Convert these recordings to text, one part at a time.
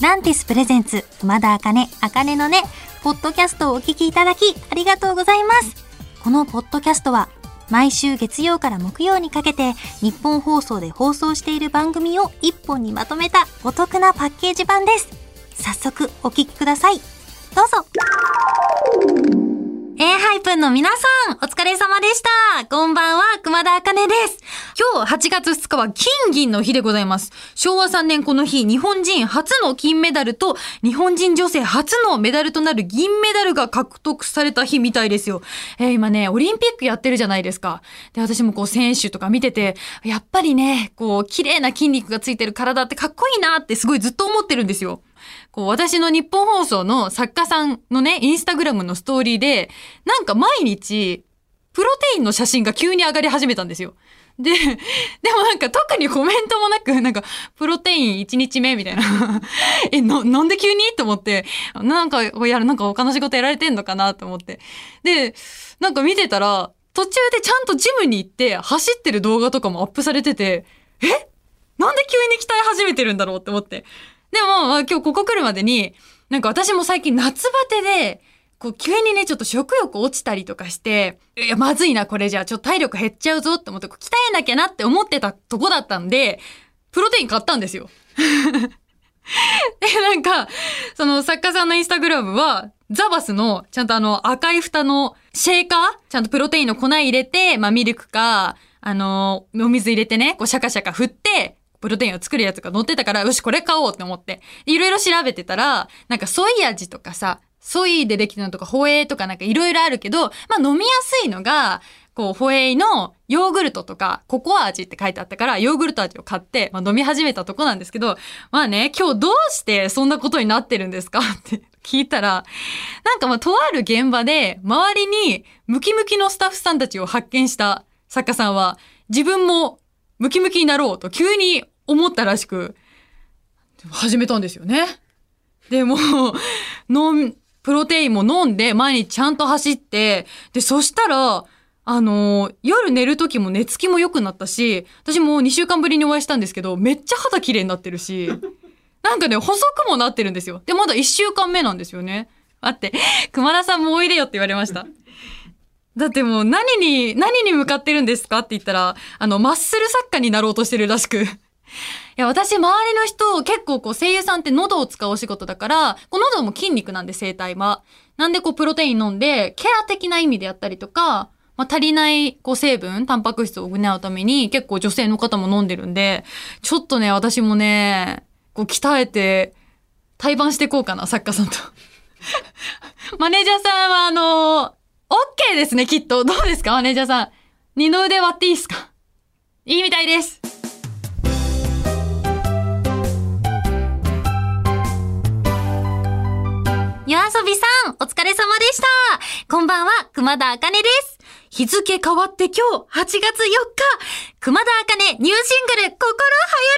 ランティスプレゼンツ、熊田茜、茜のね、ポッドキャストをお聞きいただき、ありがとうございます。このポッドキャストは、毎週月曜から木曜にかけて、日本放送で放送している番組を一本にまとめたお得なパッケージ版です。早速、お聞きください。どうぞ。A ハイプンの皆さん、お疲れ様でした。こんばんは、熊田茜です。今日8月2日は金銀の日でございます。昭和3年この日、日本人初の金メダルと日本人女性初のメダルとなる銀メダルが獲得された日みたいですよ。えー、今ね、オリンピックやってるじゃないですか。で、私もこう選手とか見てて、やっぱりね、こう、綺麗な筋肉がついてる体ってかっこいいなってすごいずっと思ってるんですよ。こう、私の日本放送の作家さんのね、インスタグラムのストーリーで、なんか毎日、プロテインの写真が急に上がり始めたんですよ。で、でもなんか特にコメントもなく、なんか、プロテイン1日目みたいな。え、な、なんで急に？と思って、なんか、やる、なんか他の仕事やられてんのかなと思って。で、なんか見てたら、途中でちゃんとジムに行って走ってる動画とかもアップされてて、え？なんで急に鍛え始めてるんだろうって思って。でも、今日ここ来るまでに、なんか私も最近夏バテで、こう急にね、ちょっと食欲落ちたりとかして、いや、まずいな、これじゃあ、ちょっと体力減っちゃうぞって思って、鍛えなきゃなって思ってたとこだったんで、プロテイン買ったんですよ。で、なんか、その作家さんのインスタグラムは、ザバスの、ちゃんとあの赤い蓋のシェーカー？ちゃんとプロテインの粉入れて、まあミルクか、あの、お水入れてね、こうシャカシャカ振って、プロテインを作るやつが載ってたから、よし、これ買おうって思って。いろいろ調べてたら、なんかソイ味とかさ、ソイでできたのとか、ホエイとかなんかいろいろあるけど、まあ飲みやすいのが、こう、ホエイのヨーグルトとか、ココア味って書いてあったから、ヨーグルト味を買って、まあ飲み始めたとこなんですけど、まあね、今日どうしてそんなことになってるんですかって 聞いたら、なんかまあとある現場で、周りにムキムキのスタッフさんたちを発見した作家さんは、自分もムキムキになろうと急に思ったらしく、始めたんですよね。でも、飲、プロテインも飲んで、毎日ちゃんと走って、で、そしたら、あのー、夜寝る時も寝つきも良くなったし、私も2週間ぶりにお会いしたんですけど、めっちゃ肌綺麗になってるし、なんかね、細くもなってるんですよ。で、まだ1週間目なんですよね。待って、熊田さんもおいでよって言われました。だってもう何に、何に向かってるんですかって言ったら、あの、マッスル作家になろうとしてるらしく。いや、私、周りの人、結構こう、声優さんって喉を使うお仕事だから、こう喉も筋肉なんで、声帯は。なんでこう、プロテイン飲んで、ケア的な意味でやったりとか、まあ、足りないこう成分、タンパク質を補うために結構女性の方も飲んでるんで、ちょっとね、私もね、こう鍛えて、対バンしていこうかな、作家さんと。マネージャーさんはあのー、OK ですね、きっと。どうですか、マネージャーさん。二の腕割っていいですか？いいみたいです。こんばんは、熊田茜です。日付変わって今日、8月4日、熊田茜ニューシングル、心流行る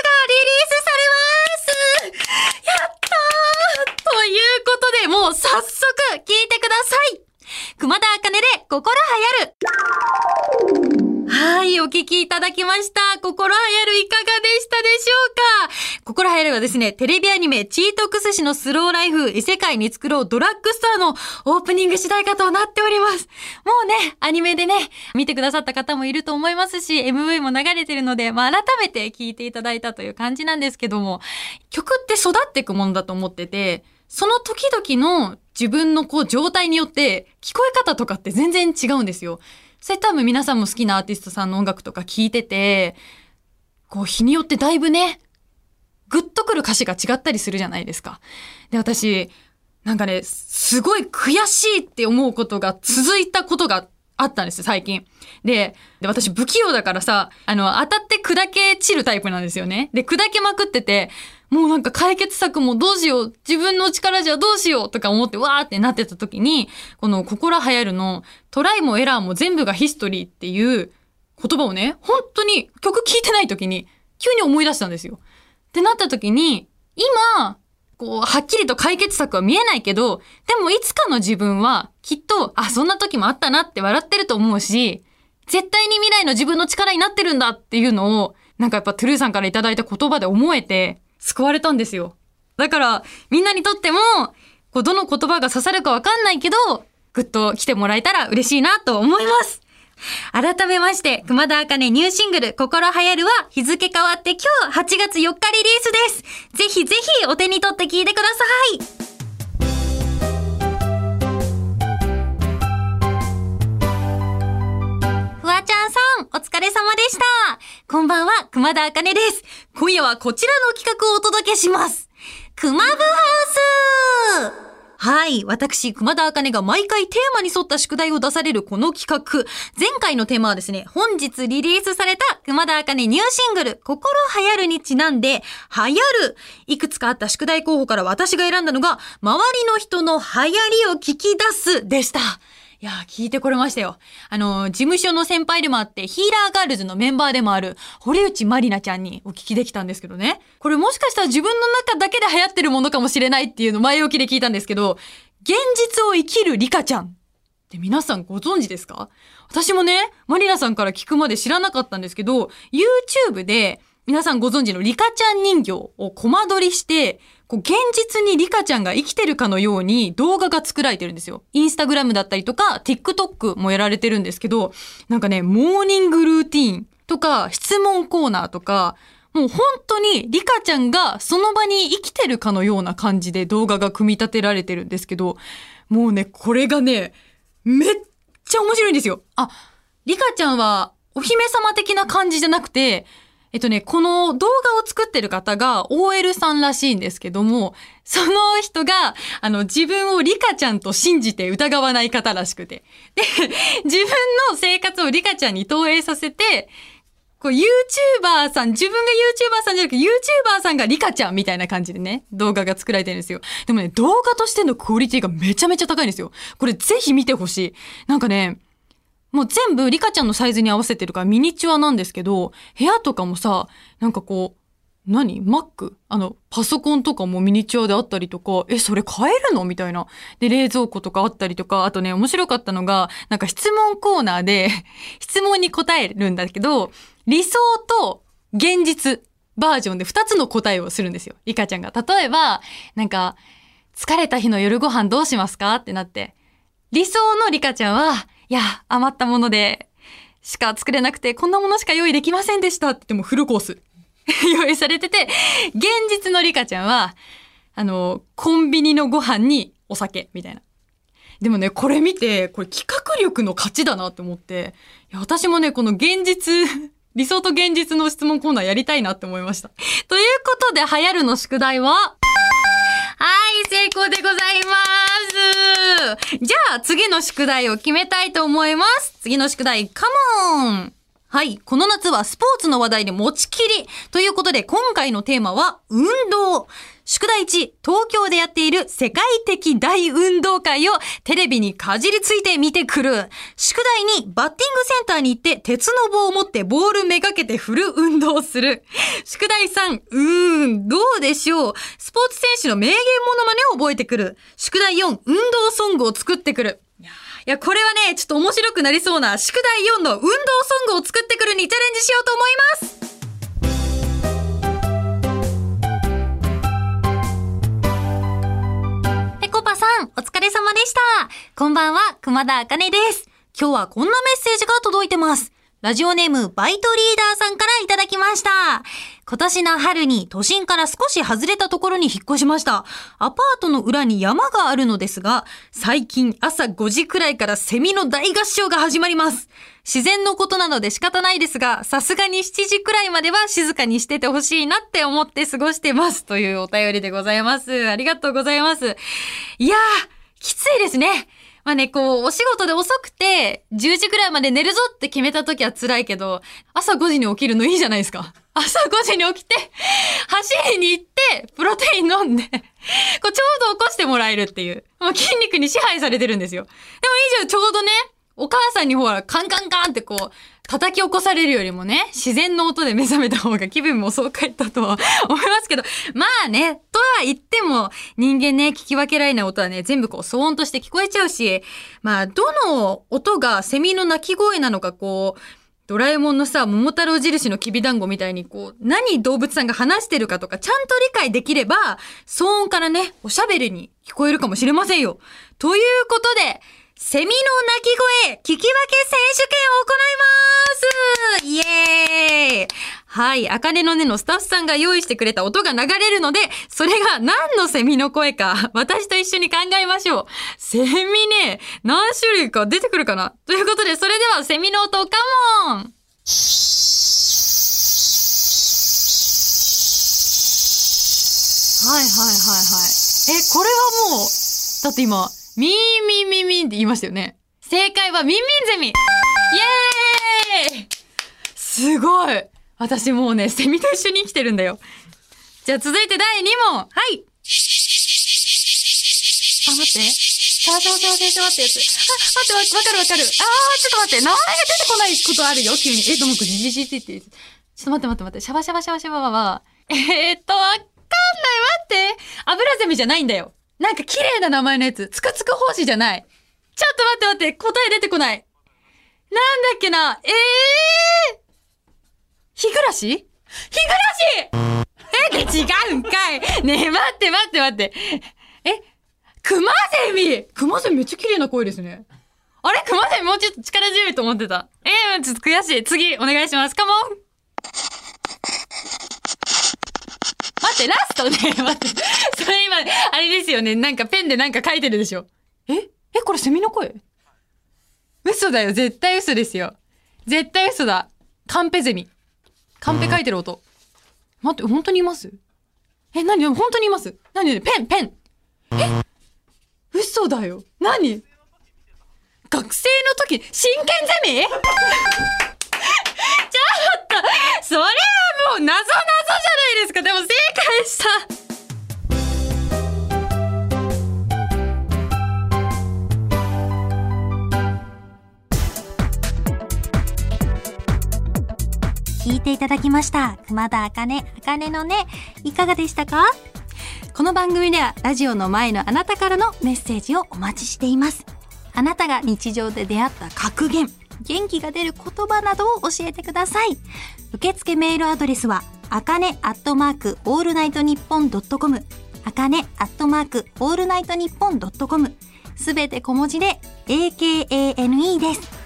がリリースされます。やったー！ということで、もう早速聞いてください。熊田茜で心流行る。はい、お聞きいただきました。心流行るいかがょうか心流行るはですね、テレビアニメ、チートクスシのスローライフ、異世界に作ろうドラッグストアのオープニング主題歌となっております。もうね、アニメでね、見てくださった方もいると思いますし、MV も流れてるので、まあ、改めて聴いていただいたという感じなんですけども、曲って育っていくものだと思ってて、その時々の自分のこう状態によって聞こえ方とかって全然違うんですよ。それ多分皆さんも好きなアーティストさんの音楽とか聞いてて、こう日によってだいぶね、グッとくる歌詞が違ったりするじゃないですか。で、私、なんかね、すごい悔しいって思うことが続いたことがあったんですよ、最近。で、で、私不器用だからさ、あの、当たって砕け散るタイプなんですよね。で、砕けまくってて、もうなんか解決策もどうしよう、自分の力じゃどうしようとか思ってわーってなってた時に、この心流行るのトライもエラーも全部がヒストリーっていう言葉をね、本当に曲聴いてない時に急に思い出したんですよ。ってなった時に、今、こう、はっきりと解決策は見えないけど、でもいつかの自分はきっと、あ、そんな時もあったなって笑ってると思うし、絶対に未来の自分の力になってるんだっていうのを、なんかやっぱトゥルーさんからいただいた言葉で思えて、救われたんですよ。だから、みんなにとっても、こう、どの言葉が刺さるかわかんないけど、ぐっと来てもらえたら嬉しいなと思います。改めまして、熊田茜ニューシングル、心流行るは日付変わって今日8月4日リリースです。ぜひぜひお手に取って聴いてください。フワちゃんさん、お疲れ様でした。こんばんは、熊田茜です。今夜はこちらの企画をお届けします。熊部ハウスはい。私、熊田茜が毎回テーマに沿った宿題を出されるこの企画。前回のテーマはですね、本日リリースされた熊田茜ニューシングル、心流行るにちなんで、流行る。いくつかあった宿題候補から私が選んだのが、周りの人の流行りを聞き出すでした。いや、聞いてこれましたよ。あの、事務所の先輩でもあって、ヒーラーガールズのメンバーでもある、堀内まりなちゃんにお聞きできたんですけどね。これもしかしたら自分の中だけで流行ってるものかもしれないっていうの前置きで聞いたんですけど、現実を生きるリカちゃんって皆さんご存知ですか？私もね、マリナさんから聞くまで知らなかったんですけど、YouTube で皆さんご存知のリカちゃん人形をコマ撮りして、こう現実にリカちゃんが生きてるかのように動画が作られてるんですよ。インスタグラムだったりとか、TikTok もやられてるんですけど、なんかね、モーニングルーティーンとか、質問コーナーとか、もう本当にリカちゃんがその場に生きてるかのような感じで動画が組み立てられてるんですけど、もうね、これがね、めっちゃ面白いんですよ。あ、リカちゃんはお姫様的な感じじゃなくて、えっとね、この動画を作ってる方が OL さんらしいんですけども、その人が、あの、自分をリカちゃんと信じて疑わない方らしくて。で、自分の生活をリカちゃんに投影させて、こう、YouTuber さん、自分が YouTuber さんじゃなくて、YouTuber さんがリカちゃんみたいな感じでね、動画が作られてるんですよ。でもね、動画としてのクオリティがめちゃめちゃ高いんですよ。これぜひ見てほしい。なんかね、もう全部リカちゃんのサイズに合わせてるからミニチュアなんですけど、部屋とかもさ、なんかこう、何 ?Mac? あの、パソコンとかもミニチュアであったりとか、え、それ買えるの？みたいな。で、冷蔵庫とかあったりとか、あとね、面白かったのが、なんか質問コーナーで、質問に答えるんだけど、理想と現実バージョンで2つの答えをするんですよ。リカちゃんが。例えば、なんか、疲れた日の夜ご飯どうしますか？ってなって。理想のリカちゃんは、いや、余ったものでしか作れなくて、こんなものしか用意できませんでしたって言ってもフルコース 用意されてて、現実のリカちゃんは、あの、コンビニのご飯にお酒みたいな。でもね、これ見て、これ企画力の勝ちだなって思って、いや私もね、この現実、理想と現実の質問コーナーやりたいなって思いました。ということで、流行るの宿題は、はい、成功でございます。じゃあ、次の宿題を決めたいと思います。次の宿題、カモンはい。この夏はスポーツの話題で持ちきり。ということで、今回のテーマは、運動。宿題1、東京でやっている世界的大運動会をテレビにかじりついて見てくる。宿題2、バッティングセンターに行って鉄の棒を持ってボールめがけて振る運動をする。宿題3、うーん、どうでしょう。スポーツ選手の名言モノマネを覚えてくる。宿題4、運動ソングを作ってくる。いや、これはね、ちょっと面白くなりそうな、宿題4の運動ソングを作ってくるにチャレンジしようと思います。さん、お疲れ様でした。こんばんは、熊田茜です。今日はこんなメッセージが届いてます。ラジオネーム、バイトリーダーさんからいただきました。今年の春に都心から少し外れたところに引っ越しました。アパートの裏に山があるのですが、最近朝5時くらいからセミの大合唱が始まります。自然のことなので仕方ないですが、さすがに7時くらいまでは静かにしててほしいなって思って過ごしてます。というお便りでございます。ありがとうございます。いやー、きついですね。まあね、こう、お仕事で遅くて、10時くらいまで寝るぞって決めた時は辛いけど、朝5時に起きるのいいじゃないですか。朝5時に起きて、走りに行って、プロテイン飲んで、こうちょうど起こしてもらえるっていう。もう筋肉に支配されてるんですよ。でもいいじゃん、ちょうどね、お母さんにほら、カンカンカンってこう、叩き起こされるよりもね、自然の音で目覚めた方が気分もそう帰ったとは思いますけど、まあね、とは言っても、人間ね、聞き分けられない音はね、全部こう騒音として聞こえちゃうし、まあ、どの音がセミの鳴き声なのかこう、ドラえもんのさ、桃太郎印のきびだんごみたいに、こう、何動物さんが話してるかとか、ちゃんと理解できれば、騒音からね、おしゃべりに聞こえるかもしれませんよ。ということで、セミの鳴き声、聞き分け選手権を行います。イエーイ。はい、あかねのねのスタッフさんが用意してくれた音が流れるので、それが何のセミの声か、私と一緒に考えましょう。セミね、何種類か出てくるかな？ということで、それではセミの音、カモン。はいはいはいはい。え、これはもう、だって今、ミーミーミーミーって言いましたよね。正解はミンミンゼミイエーイすごい私もうね、セミと一緒に生きてるんだよ。じゃあ続いて第2問はいあ、待って。さあさあさあさあ待ってやつ。あ、待って、わかるわかる。あー、ちょっと待って。名前が出てこないことあるよ、急に。え、どもくじじじじって。ちょっと待って待って待って。シャバシャバシャバシャバは、えー、っと、わかんない。待って。油ゼミじゃないんだよ。なんか綺麗な名前のやつ。つくつく奉仕じゃない。ちょっと待って待って、答え出てこない。なんだっけな？ええー、日暮らし？日暮らしえ、違うんかいねえ、待って待って待って。え、熊ゼミ？熊ゼミめっちゃ綺麗な声ですね。あれ？熊ゼミもうちょっと力強いと思ってた。えー、ちょっと悔しい。次、お願いします。カモンって、ラストね、待って。それ今、あれですよね。なんかペンでなんか書いてるでしょ。え？え、これセミの声？嘘だよ。絶対嘘ですよ。絶対嘘だ。カンペゼミ。カンペ書いてる音。待って、本当にいます？え、何？本当にいます？何？ペン、ペン。え？嘘だよ。何？学生の時、真剣ゼミ？ちょっと、それはう謎謎じゃないですか。でも正解した。聞いていただきました。熊田あかね、あかねのね、いかがでしたか？この番組ではラジオの前のあなたからのメッセージをお待ちしています。あなたが日常で出会った格言、元気が出る言葉などを教えてください。受付メールアドレスは、あかねアットマークオールナイトニッポンドットコム、あかねアットマークオールナイトニッポンドットコム、すべて小文字で AKANE です。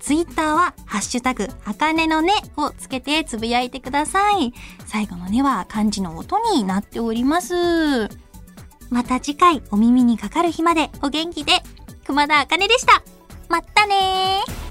ツイッターは、ハッシュタグ、あかねのねをつけてつぶやいてください。最後のねは漢字の音になっております。また次回お耳にかかる日までお元気で、熊田あかねでした。まったねー。